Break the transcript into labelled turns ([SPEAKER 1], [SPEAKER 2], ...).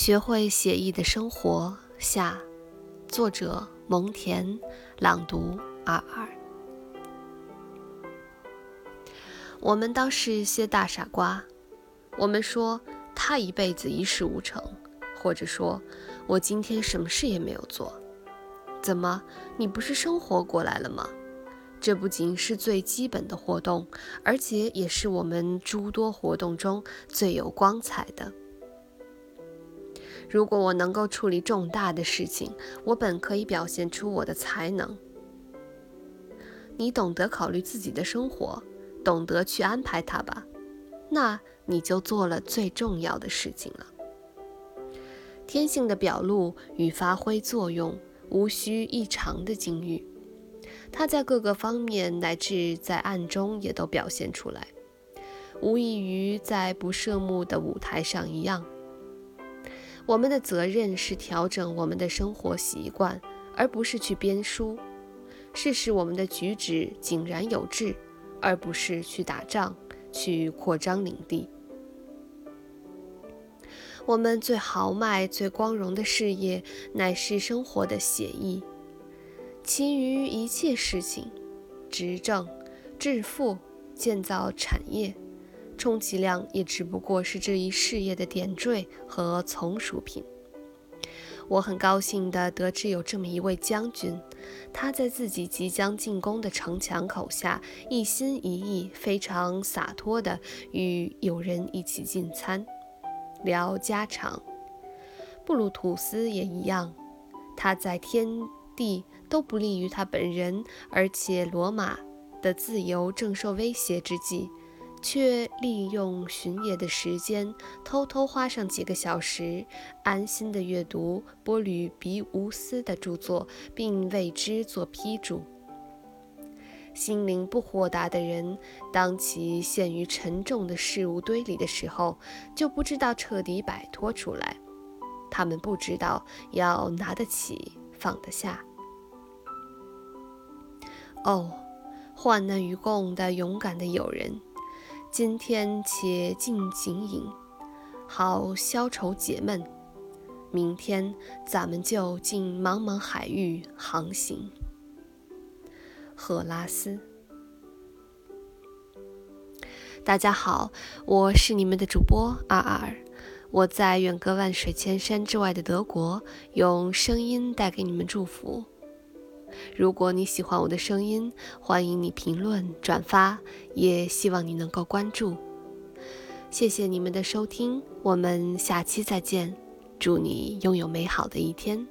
[SPEAKER 1] 学会写意的生活下，作者蒙恬，朗读二二。我们当是些大傻瓜。我们说他一辈子一事无成，或者说我今天什么事也没有做。怎么，你不是生活过来了吗？这不仅是最基本的活动，而且也是我们诸多活动中最有光彩的。如果我能够处理重大的事情，我本可以表现出我的才能。你懂得考虑自己的生活，懂得去安排它吧，那你就做了最重要的事情了。天性的表露与发挥作用，无需异常的境遇。他在各个方面，乃至在暗中，也都表现出来，无异于在不设幕的舞台上一样。我们的责任是调整我们的生活习惯，而不是去编书；是使我们的举止井然有致，而不是去打仗、去扩张领地。我们最豪迈、最光荣的事业，乃是生活的写意。其余一切事情，执政、致富、建造产业，充其量也只不过是这一事业的点缀和从属品。我很高兴地得知有这么一位将军，他在自己即将进攻的城墙口下，一心一意、非常洒脱地与友人一起进餐，聊家常。布鲁图斯也一样，他在天。地都不利于他本人，而且罗马的自由正受威胁之际，却利用巡夜的时间，偷偷花上几个小时，安心地阅读波吕比乌斯的著作，并为之做批注。心灵不豁达的人，当其陷于沉重的事物堆里的时候，就不知道彻底摆脱出来。他们不知道要拿得起，放得下。哦，患难与共的勇敢的友人，今天且尽情饮，好消愁解闷。明天咱们就进茫茫海域航行。赫拉斯，大家好，我是你们的主播阿尔，我在远隔万水千山之外的德国，用声音带给你们祝福。如果你喜欢我的声音，欢迎你评论、转发，也希望你能够关注。谢谢你们的收听，我们下期再见。祝你拥有美好的一天。